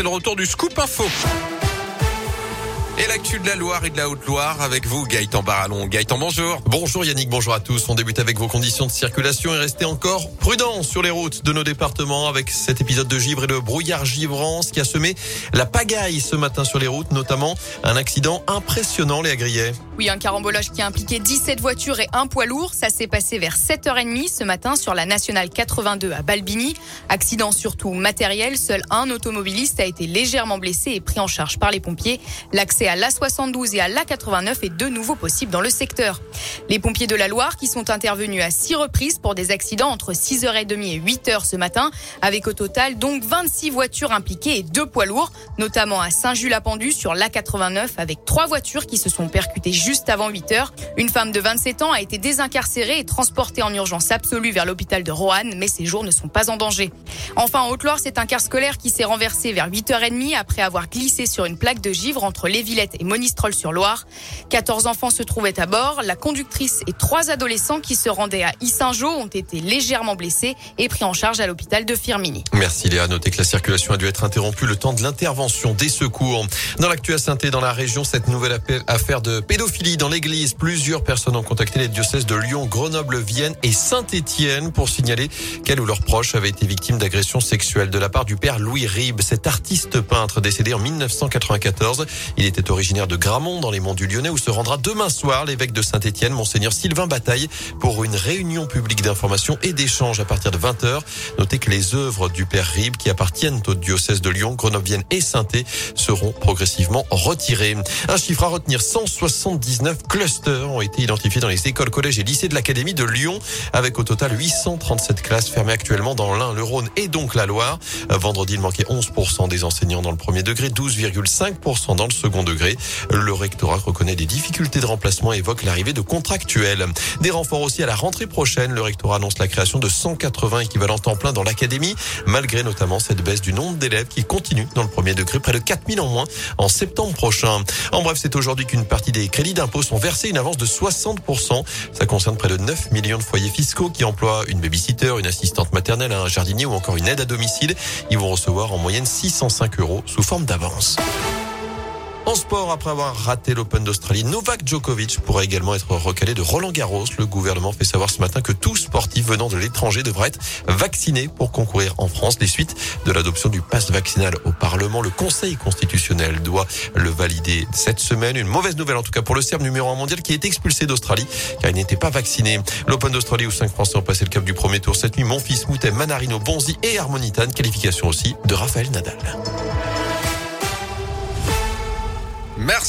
c'est le retour du Scoop Info. Et l'actu de la Loire et de la Haute-Loire avec vous, Gaëtan Barallon. Gaëtan, bonjour. Bonjour Yannick, bonjour à tous. On débute avec vos conditions de circulation et restez encore prudents sur les routes de nos départements avec cet épisode de givre et de brouillard givrance qui a semé la pagaille ce matin sur les routes, notamment un accident impressionnant, les agriers. Oui, un carambolage qui a impliqué 17 voitures et un poids lourd. Ça s'est passé vers 7h30 ce matin sur la nationale 82 à Balbini. Accident surtout matériel. Seul un automobiliste a été légèrement blessé et pris en charge par les pompiers. L'accès à l'A72 et à l'A89 est de nouveau possible dans le secteur. Les pompiers de la Loire qui sont intervenus à six reprises pour des accidents entre 6h30 et 8h ce matin, avec au total donc 26 voitures impliquées et deux poids lourds, notamment à Saint-Jules-à-Pendu sur l'A89 avec trois voitures qui se sont percutées juste avant 8h. Une femme de 27 ans a été désincarcérée et transportée en urgence absolue vers l'hôpital de Roanne, mais ses jours ne sont pas en danger. Enfin, en Haute-Loire, c'est un car scolaire qui s'est renversé vers 8h30 après avoir glissé sur une plaque de givre entre les villes et Monistrol-sur-Loire. 14 enfants se trouvaient à bord. La conductrice et trois adolescents qui se rendaient à Issingeau ont été légèrement blessés et pris en charge à l'hôpital de Firmini. Merci Léa. Notez que la circulation a dû être interrompue le temps de l'intervention des secours. Dans l'actu à saint dans la région, cette nouvelle affaire de pédophilie dans l'église. Plusieurs personnes ont contacté les diocèses de Lyon, Grenoble, Vienne et Saint-Étienne pour signaler qu'elles ou leurs proches avaient été victimes d'agressions sexuelles de la part du père Louis Ribes, cet artiste peintre décédé en 1994. Il était originaire de Gramont dans les monts du Lyonnais où se rendra demain soir l'évêque de Saint-Étienne, monseigneur Sylvain Bataille, pour une réunion publique d'information et d'échange à partir de 20h. Notez que les œuvres du père Ribes qui appartiennent au diocèse de Lyon, Grenoble, Vienne et saint seront progressivement retirées. Un chiffre à retenir, 179 clusters ont été identifiés dans les écoles, collèges et lycées de l'Académie de Lyon, avec au total 837 classes fermées actuellement dans l'Ain, le Rhône et donc la Loire. Vendredi, il manquait 11% des enseignants dans le premier degré, 12,5% dans le second degré. Le rectorat reconnaît des difficultés de remplacement et évoque l'arrivée de contractuels. Des renforts aussi à la rentrée prochaine. Le rectorat annonce la création de 180 équivalents temps plein dans l'académie, malgré notamment cette baisse du nombre d'élèves qui continue dans le premier degré, près de 4000 en moins en septembre prochain. En bref, c'est aujourd'hui qu'une partie des crédits d'impôt sont versés, une avance de 60%. Ça concerne près de 9 millions de foyers fiscaux qui emploient une babysitter, une assistante maternelle, un jardinier ou encore une aide à domicile. Ils vont recevoir en moyenne 605 euros sous forme d'avance. En sport, après avoir raté l'Open d'Australie, Novak Djokovic pourrait également être recalé de Roland Garros. Le gouvernement fait savoir ce matin que tout sportif venant de l'étranger devrait être vacciné pour concourir en France. Les suites de l'adoption du pass vaccinal au Parlement, le Conseil constitutionnel doit le valider cette semaine. Une mauvaise nouvelle en tout cas pour le Serbe numéro 1 mondial qui est expulsé d'Australie car il n'était pas vacciné. L'Open d'Australie où cinq Français ont passé le cap du premier tour cette nuit. Mon fils Moutet, Manarino, Bonzi et Harmonitan. Qualification aussi de Raphaël Nadal. Merci.